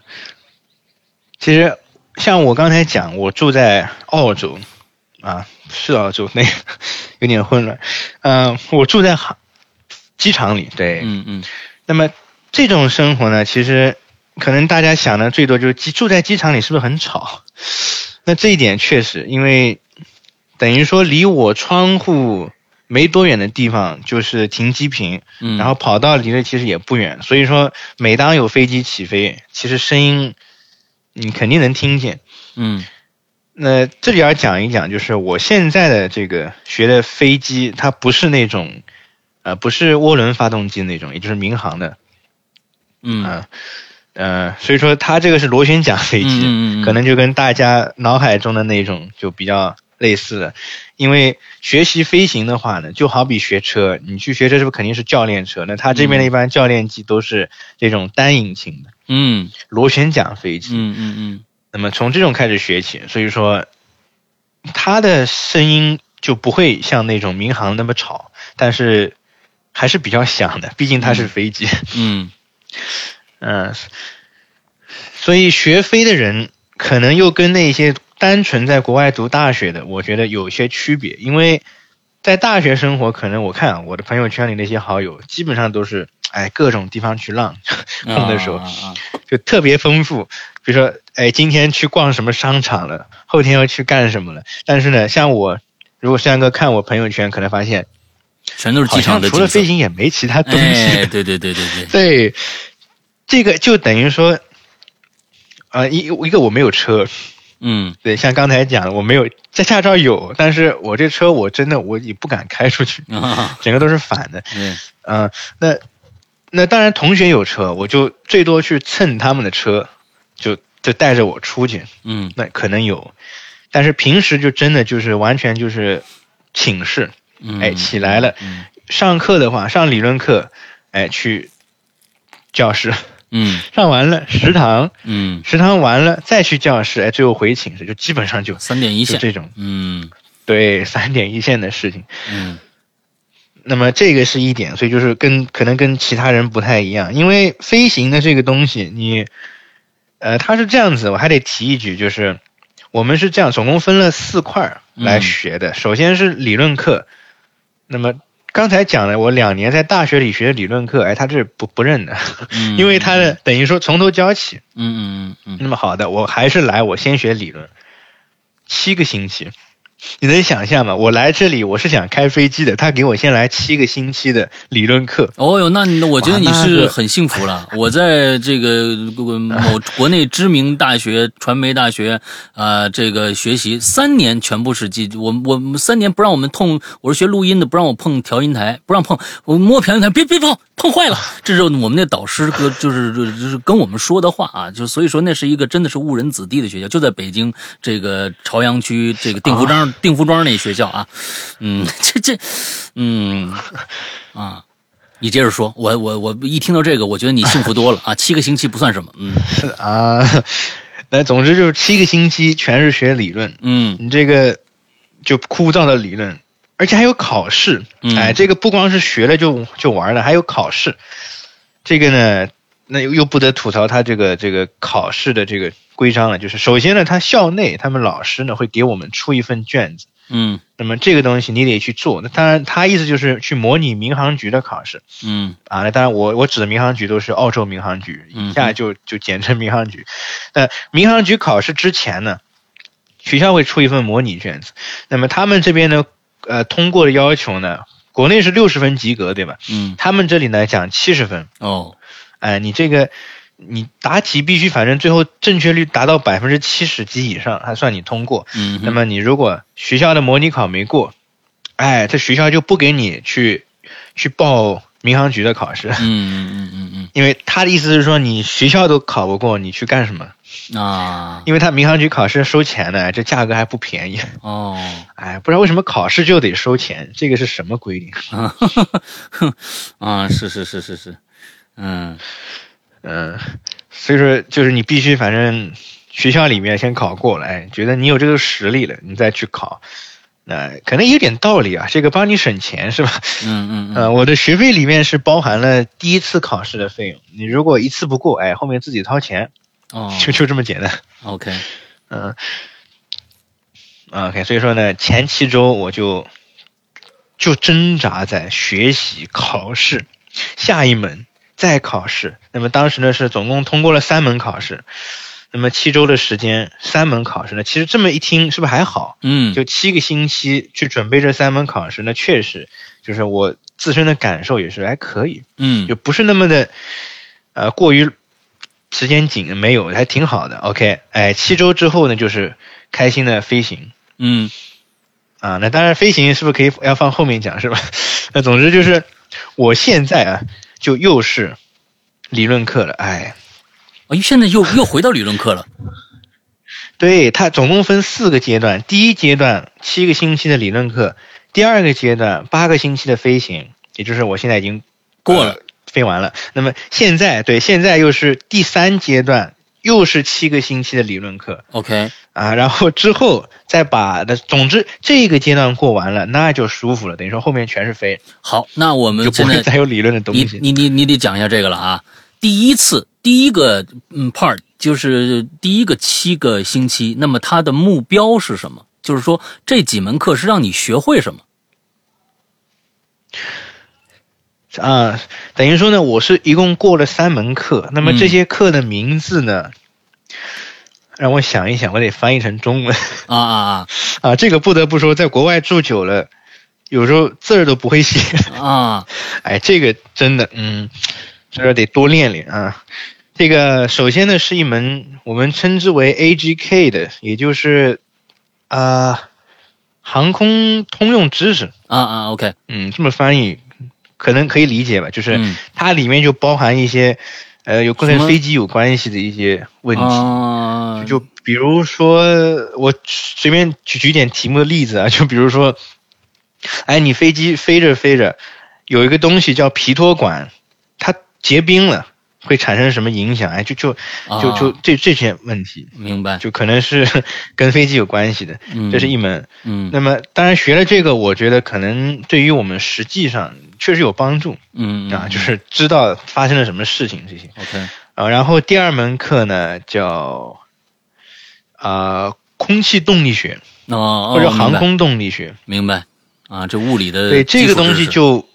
其实像我刚才讲，我住在澳洲啊，是澳洲，那 有点混乱。嗯，我住在航。机场里，对，嗯嗯，那么这种生活呢，其实可能大家想的最多就是住在机场里是不是很吵？那这一点确实，因为等于说离我窗户没多远的地方就是停机坪，嗯，然后跑道离得其实也不远，所以说每当有飞机起飞，其实声音你肯定能听见，嗯，那这里要讲一讲，就是我现在的这个学的飞机，它不是那种。呃，不是涡轮发动机那种，也就是民航的，嗯，呃，所以说它这个是螺旋桨飞机，可能就跟大家脑海中的那种就比较类似的。因为学习飞行的话呢，就好比学车，你去学车是不是肯定是教练车？那他这边的一般教练机都是这种单引擎的，嗯，螺旋桨飞机，嗯嗯嗯，那么从这种开始学起，所以说他的声音就不会像那种民航那么吵，但是还是比较响的，毕竟它是飞机。嗯嗯，所以学飞的人可能又跟那些单纯在国外读大学的，我觉得有些区别，因为在大学生活，可能我看啊我的朋友圈里那些好友，基本上都是哎各种地方去浪，空的时候啊啊啊就特别丰富。比如说，哎，今天去逛什么商场了，后天又去干什么了。但是呢，像我，如果山哥看我朋友圈，可能发现全都是好机场的像除了飞行也没其他东西。哎，对对对对对，对，这个就等于说，啊、一一个我没有车，嗯对，像刚才讲的，我没有在驾照有，但是我这车我真的我也不敢开出去，啊，整个都是反的。嗯，嗯、那那当然同学有车，我就最多去蹭他们的车，就就带着我出去，嗯那可能有，但是平时就真的就是完全就是寝室，嗯，哎，起来了，嗯上课的话上理论课，哎，去教室。嗯。上完了食堂，嗯，食堂完了再去教室，哎，最后回寝室，就基本上就三点一线，这种。嗯。对 三点一线的事情。嗯。那么这个是一点，所以就是跟可能跟其他人不太一样，因为飞行的这个东西，你呃，它是这样子，我还得提一句，就是我们是这样，总共分了四块来嗯。学的。首先是理论课，那么刚才讲了，我两年在大学里学的理论课，哎，他这是不不认的，嗯，因为他的等于说从头教起。嗯嗯嗯嗯。那么好的，我还是来，我先学理论，七个星期，你能想象吗？我来这里我是想开飞机的，他给我先来七个星期的理论课，哦哟，那那我觉得你是很幸福了。我在这个某 国内知名大学、传媒大学啊、呃这个学习三年全部是机，我我三年不让我们碰，我是学录音的，不让我碰调音台，不让碰，我摸调音台，别别碰，碰坏了。这是我们那导师跟就是就是跟我们说的话啊，就所以说那是一个真的是误人子弟的学校，就在北京这个朝阳区这个定福庄、定福庄那学校啊，嗯，这这，嗯啊。你接着说，我我我一听到这个，我觉得你幸福多了啊！七个星期不算什么，嗯 啊，那总之就是七个星期全是学理论，嗯你这个就枯燥的理论，而且还有考试，嗯。哎，这个不光是学了就就玩了，还有考试，这个呢，那又又不得吐槽他这个这个考试的这个规章了，就是首先呢，他校内他们老师呢会给我们出一份卷子。嗯。那么这个东西你得去做，那当然他意思就是去模拟民航局的考试。嗯。啊。那当然我我指的民航局都是澳洲民航局，嗯以下就就简称民航局。那民航局考试之前呢，学校会出一份模拟卷子，那么他们这边呢，呃，通过的要求呢，国内是六十分及格，对吧？嗯他们这里呢讲七十分，哦哎、你这个你答题必须反正最后正确率达到百分之七十及以上，还算你通过。嗯那么你如果学校的模拟考没过，哎，这学校就不给你去去报民航局的考试，嗯嗯嗯嗯 因为他的意思是说你学校都考不过，你去干什么？嗯啊因为他民航局考试收钱的，这价格还不便宜。哦 哎，不知道为什么考试就得收钱，这个是什么规定？啊啊是是是是是嗯嗯，所以说就是你必须反正学校里面先考过了，哎，觉得你有这个实力了，你再去考。那、可能有点道理啊，这个帮你省钱是吧？嗯嗯嗯呃，我的学费里面是包含了第一次考试的费用，你如果一次不过，哎，后面自己掏钱，哦就就这么简单。OK 嗯、OK，所以说呢，前七周我就就挣扎在学习、考试，下一门再考试。那么当时呢是总共通过了三门考试，那么七周的时间，三门考试呢，其实这么一听是不是还好？嗯就七个星期去准备这三门考试，那确实就是我自身的感受也是还可以，嗯就不是那么的呃过于时间紧，没有还挺好的。OK，哎，七周之后呢，就是开心的飞行嗯啊。那当然，飞行是不是可以要放后面讲是吧？那总之就是我现在啊，就又是理论课了，哎。哦现在又又回到理论课了对，它总共分四个阶段，第一阶段七个星期的理论课，第二个阶段八个星期的飞行，也就是我现在已经过了呃飞完了。那么现在对，现在又是第三阶段又是七个星期的理论课 OK，啊，然后之后再把那总之这个阶段过完了，那就舒服了，等于说后面全是飞，好，那我们就不现在会再有理论的东你西。你你你得讲一下这个了啊！第一次第一个嗯 part 就是第一个七个星期，那么它的目标是什么？就是说这几门课是让你学会什么？啊，等于说呢，我是一共过了三门课，那么嗯这些课的名字呢，让我想一想，我得翻译成中文啊啊啊啊。这个不得不说，在国外住久了，有时候字儿都不会写，啊！哎，这个真的，嗯，这得多练练啊。这个首先呢是一门我们称之为 AGK 的，也就是啊、航空通用知识，啊啊，OK，嗯，这么翻译可能可以理解吧？就是嗯它里面就包含一些呃有跟飞机有关系的一些问题，啊，就比如说我随便举举点题目的例子啊，就比如说，哎，你飞机飞着飞着，有一个东西叫皮托管，它结冰了。会产生什么影响？哎，就就就就啊这这些问题，明白，就可能是 跟飞机有关系的，嗯。这是一门。嗯。那么当然学了这个，我觉得可能对于我们实际上确实有帮助。嗯啊，就是知道发生了什么事情这些。OK 啊。然后第二门课呢叫啊空气动力学哦，或者哦航空动力学，明白。啊，这物理的对这个东西就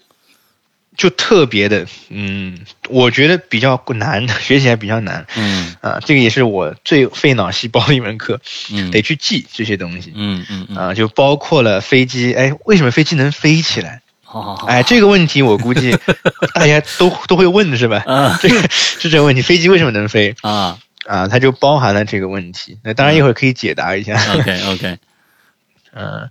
就特别的，嗯，我觉得比较难，学起来比较难嗯啊。这个也是我最费脑细胞的一门课，嗯得去记这些东西。嗯嗯嗯，啊，就包括了飞机，哎，为什么飞机能飞起来？好好好，哎，这个问题我估计 大家都都会问是吧？啊这个 是这个问题，飞机为什么能飞啊啊？它就包含了这个问题。那当然一会儿可以解答一下。，OK OK，嗯，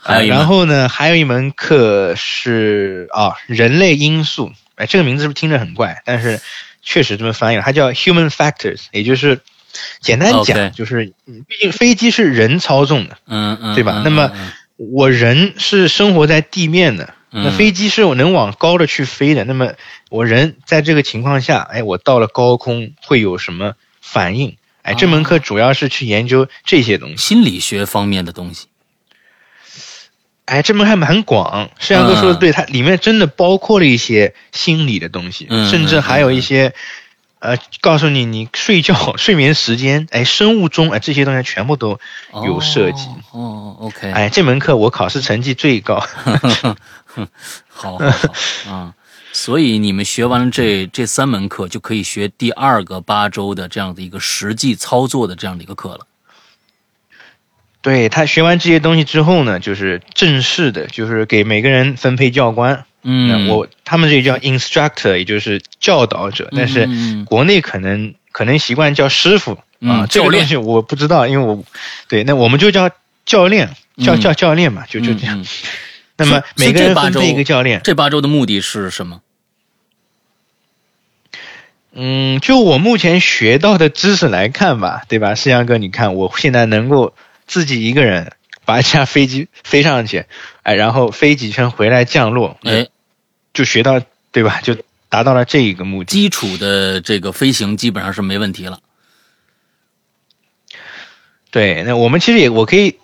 还有一门然后呢，还有一门课是啊，人类因素。哎，这个名字是不是听着很怪？但是确实这么翻译了，它叫 human factors，也就是简单讲就是，嗯毕竟飞机是人操纵的，嗯嗯，对吧嗯那么嗯我人是生活在地面的，那嗯飞机是我能往高的去飞的。那么我人在这个情况下，哎，我到了高空会有什么反应？哎，这门课主要是去研究这些东西。心理学方面的东西，哎，这门还蛮广。摄阳哥说的对，它里面真的包括了一些心理的东西，嗯甚至还有一些。呃，告诉你你睡觉睡眠时间，哎，生物钟，哎，这些东西全部都有涉及。哦哦，OK，哎，这门课我考试成绩最高。好好好啊。所以你们学完了这这三门课，就可以学第二个八周的这样的一个实际操作的这样的一个课了。对他学完这些东西之后呢，就是正式的，就是给每个人分配教官。嗯，我他们这里叫 instructor，也就是教导者，但是嗯国内可能可能习惯叫师傅嗯啊，这教练个东西我不知道，因为我对，那我们就叫教练，叫嗯叫教练嘛，就就这样那么每个人分配一个教练。这八周的目的是什么？嗯，就我目前学到的知识来看吧，对吧？世阳哥，你看我现在能够自己一个人把一架飞机 飞上去，哎，然后飞几圈回来降落，哎，就学到对吧？就达到了这一个目的。基础的这个飞行基本上是没问题了。对，那我们其实也我可以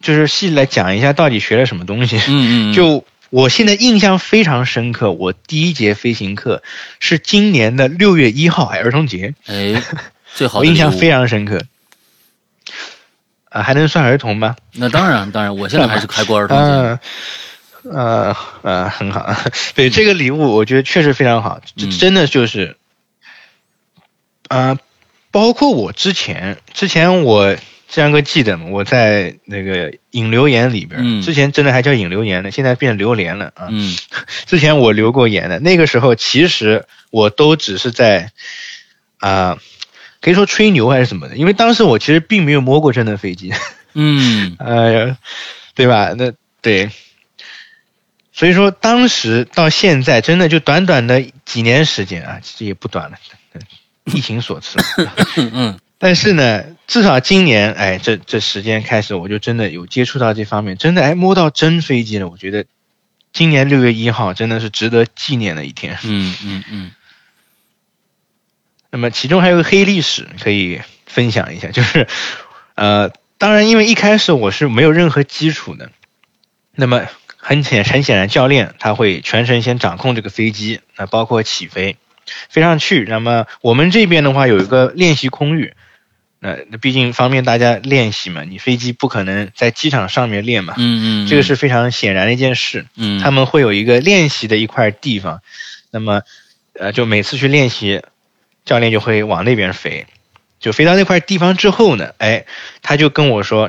就是细来讲一下到底学了什么东西。嗯嗯，就我现在印象非常深刻，我第一节飞行课是今年的六月一号，哎，儿童节，哎，最好 我印象非常深刻。啊，还能算儿童吗？那当然当然，我现在还是开过儿童节。嗯，呃呃，很好。对这个礼物，我觉得确实非常好，这嗯真的就是，呃，包括我之前，之前我这样个记得吗？我在那个引流言里边，嗯之前真的还叫引流言呢，现在变榴莲了啊。嗯 之前我留过言的，那个时候其实我都只是在啊、可以说吹牛还是什么的，因为当时我其实并没有摸过真的飞机。嗯 呃，对吧？那对，所以说当时到现在，真的就短短的几年时间啊，其实也不短了，疫情所赐。嗯嗯但是呢，至少今年，哎，这这时间开始，我就真的有接触到这方面，真的哎摸到真飞机了。我觉得今年六月一号真的是值得纪念的一天。嗯嗯嗯那么其中还有个黑历史可以分享一下，就是呃，当然因为一开始我是没有任何基础的，那么很显很显然教练他会全程先掌控这个飞机，那包括起飞。飞上去，那么我们这边的话有一个练习空域，那那毕竟方便大家练习嘛，你飞机不可能在机场上面练嘛，嗯嗯，这个是非常显然的一件事。嗯，他们会有一个练习的一块地方，那么呃，就每次去练习，教练就会往那边飞，就飞到那块地方之后呢，哎，他就跟我说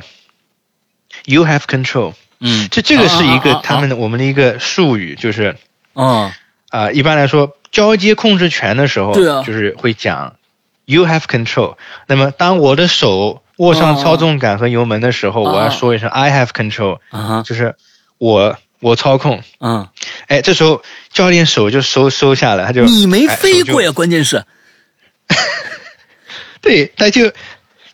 ，You have control，嗯，这这个是一个啊啊啊啊。他们的我们的一个术语，就是嗯，啊、一般来说交接控制权的时候，对啊。就是会讲 you have control。那么当我的手握上操纵杆和油门的时候，哦我要说一声 I have control，、啊，就是我我操控。嗯，哎，这时候教练手就收收下了，他就你没飞过呀，关键是，对，他就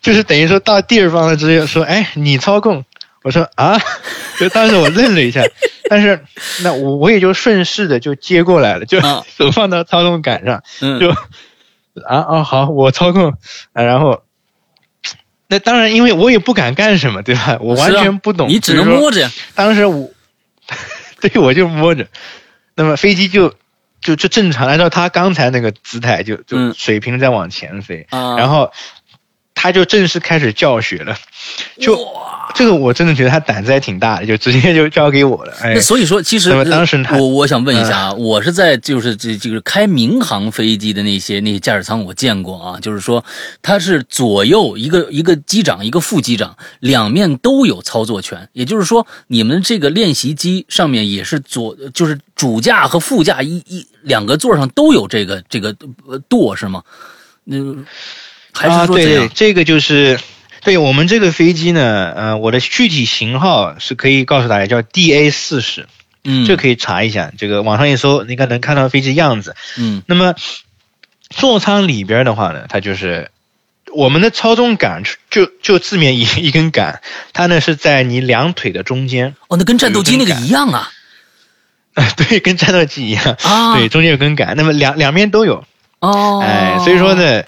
就是等于说到第二方了之后说，哎，你操控。我说啊，就当时我愣了一下，但是那我我也就顺势的就接过来了，就啊手放到操纵杆上，嗯，就啊啊好，我操控啊，然后那当然，因为我也不敢干什么，对吧？我完全不懂，你只能摸着呀，当时我，对我就摸着，那么飞机就就就正常按照他刚才那个姿态就就嗯。水平在往前飞，啊，然后他就正式开始教学了，就这个我真的觉得他胆子还挺大的，就直接就交给我了，所以说，其实当时我我想问一下啊，我是在就是这这个开民航飞机的那些那些驾驶舱我见过啊，就是说他是左右一个一个机长一个副机长两面都有操作权，也就是说你们这个练习机上面也是左就是主驾和副驾一一两个座上都有这个这个呃舵是吗？那、还是啊，对对这个就是对我们这个飞机呢，呃，我的具体型号是可以告诉大家，叫 DA 四十。嗯，这可以查一下，这个网上一搜，应该能看到飞机样子。嗯。那么座舱里边的话呢，它就是我们的操纵杆，就就字面一一根杆，它呢是在你两腿的中间，哦，那跟战斗机那个一样啊。对，跟战斗机一样，啊，对，中间有根杆，那么两两边都有，哦，哎，所以说呢。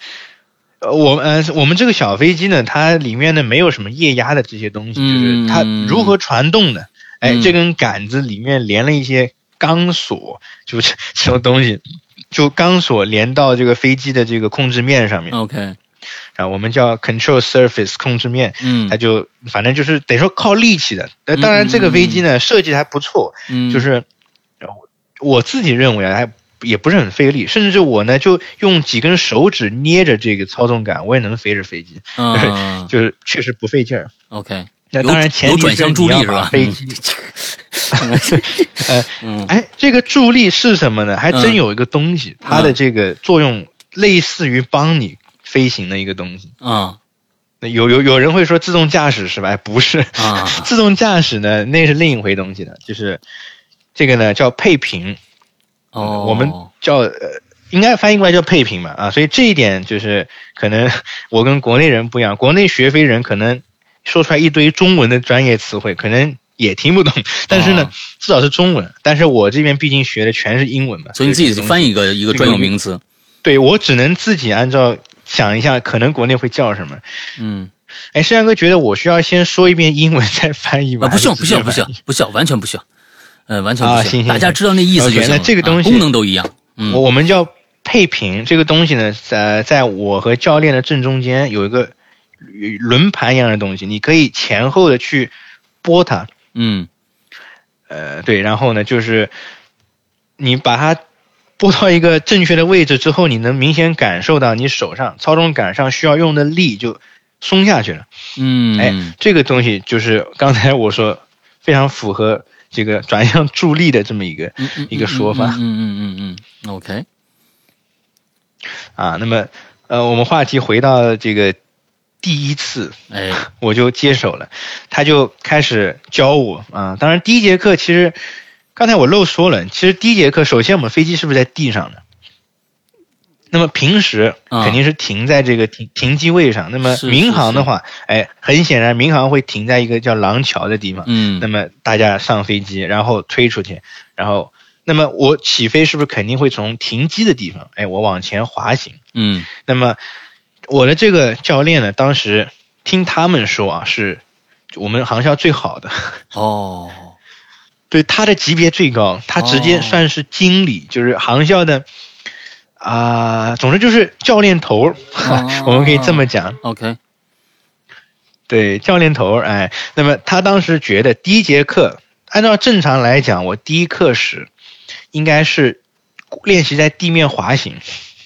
呃，我呃，我们这个小飞机呢，它里面呢没有什么液压的这些东西，就是它如何传动的。哎，嗯。这根杆子里面连了一些钢索，就 是什么东西，就钢索连到这个飞机的这个控制面上面，OK，啊，我们叫 control surface 控制面，嗯，它就反正就是等于说靠力气的。呃，当然这个飞机呢设计得还不错，嗯，就是呃我自己认为啊，还也不是很费力，甚至我呢就用几根手指捏着这个操纵杆，我也能飞着飞机，嗯 就是确实不费劲儿。，OK，那当然前提有转向助力你要把？飞机，呃，嗯哎，这个助力是什么呢？还真嗯有一个东西，它的这个作用类似于帮你飞行的一个东西。啊那有有有人会说自动驾驶是吧？哎，不是，啊 自动驾驶呢，那是另一回东西的，就是这个呢叫配平，哦，我们叫呃，应该翻译过来叫配平嘛啊，所以这一点就是可能我跟国内人不一样，国内学飞人可能说出来一堆中文的专业词汇，可能也听不懂，但是呢，哦。至少是中文，但是我这边毕竟学的全是英文嘛，所以你自己翻译，一个一个专有名词，对我只能自己按照想一下，可能国内会叫什么。嗯。哎，山阳哥觉得我需要先说一遍英文再翻译吗？啊，不需要不需要不需要不需要，完全不需要，呃，完全啊行行大家知道那意思就 OK，行了。那这个东西啊功能都一样，嗯我我们叫配平这个东西呢，在在我和教练的正中间有一个轮盘一样的东西，你可以前后的去拨它，嗯呃，对，然后呢，就是你把它拨到一个正确的位置之后，你能明显感受到你手上操纵杆上需要用的力就松下去了。嗯，哎，这个东西就是刚才我说非常符合这个转向助力的这么一个嗯嗯一个说法。嗯嗯嗯嗯嗯，OK，啊，那么呃，我们话题回到这个第一次，哎，我就接手了，他就开始教我啊。当然，第一节课其实刚才我漏说了，其实第一节课首先我们飞机是不是在地上的？那么平时啊肯定是停在这个停停机位上。那么民航的话，哎，很显然民航会停在一个叫廊桥的地方。嗯那么大家上飞机，然后推出去，然后那么我起飞是不是肯定会从停机的地方，哎，我往前滑行？嗯那么我的这个教练呢，当时听他们说啊，是我们航校最好的，哦 对他的级别最高，他直接哦算是经理，就是航校的啊、总之就是教练头儿，哦我们可以这么讲。，OK，对，教练头儿，哎，那么他当时觉得第一节课，按照正常来讲，我第一课时应该是练习在地面滑行。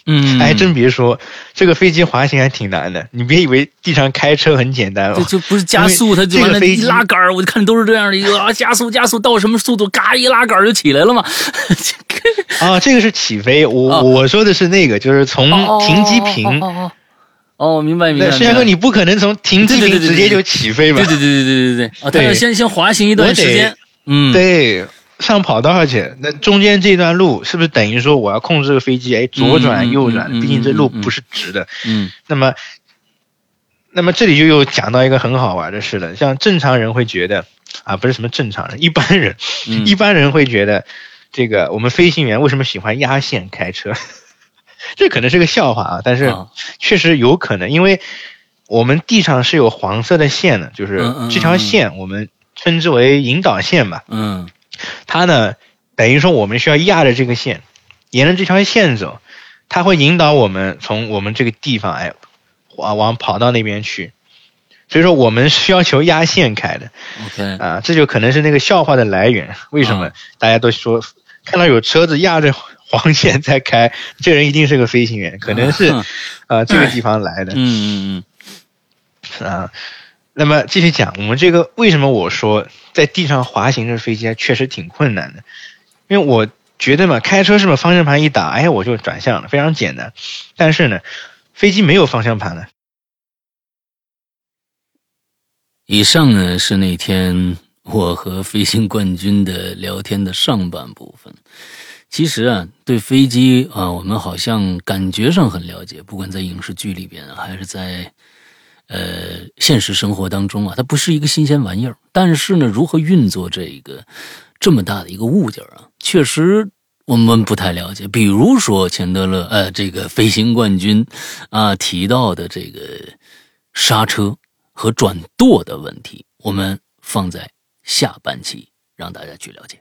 嗯，还，真别说，这个飞机滑行还挺难的。你别以为地上开车很简单哦。这就不是加速，它就完了，一这个飞机拉杆儿，我就看都是这样的一个啊，加速加速到什么速度，嘎一拉杆儿就起来了嘛。啊，这个是起飞，我、哦我说的是那个，就是从停机坪。哦明白明白。那石阳哥，你不可能从停机坪直接就起飞吧？对对对对对对对，啊，他对要先先滑行一段时间，嗯，对，上跑道去，那中间这段路是不是等于说我要控制这个飞机？哎，左嗯转、嗯右转，嗯毕竟这路不是直的。嗯那么，那么这里就又讲到一个很好玩的事了。像正常人会觉得啊，不是什么正常人，一般人，嗯一般人会觉得，这个我们飞行员为什么喜欢压线开车？这可能是个笑话啊，但是啊确实有可能，因为我们地上是有黄色的线的，就是这条嗯线我们称之为引导线吧。嗯它呢，等于说我们需要压着这个线，沿着这条线走，它会引导我们从我们这个地方哎，往往跑到那边去。所以说我们是要求压线开的，OK，啊，这就可能是那个笑话的来源。为什么啊大家都说看到有车子压着黄线在开，这人一定是个飞行员，可能是啊啊 这个地方来的。嗯嗯嗯啊，那么继续讲，我们这个为什么我说在地上滑行这飞机还确实挺困难的，因为我觉得嘛，开车是嘛，方向盘一打，哎，我就转向了，非常简单。但是呢，飞机没有方向盘的，以上呢是那天我和飞行冠军的聊天的上半部分。其实啊，对飞机啊，我们好像感觉上很了解，不管在影视剧里边还是在呃现实生活当中啊，它不是一个新鲜玩意儿。但是呢，如何运作这个这么大的一个物件啊，确实我们不太了解。比如说钱德勒呃，这个飞行冠军啊提到的这个刹车和转舵的问题，我们放在下半期让大家去了解。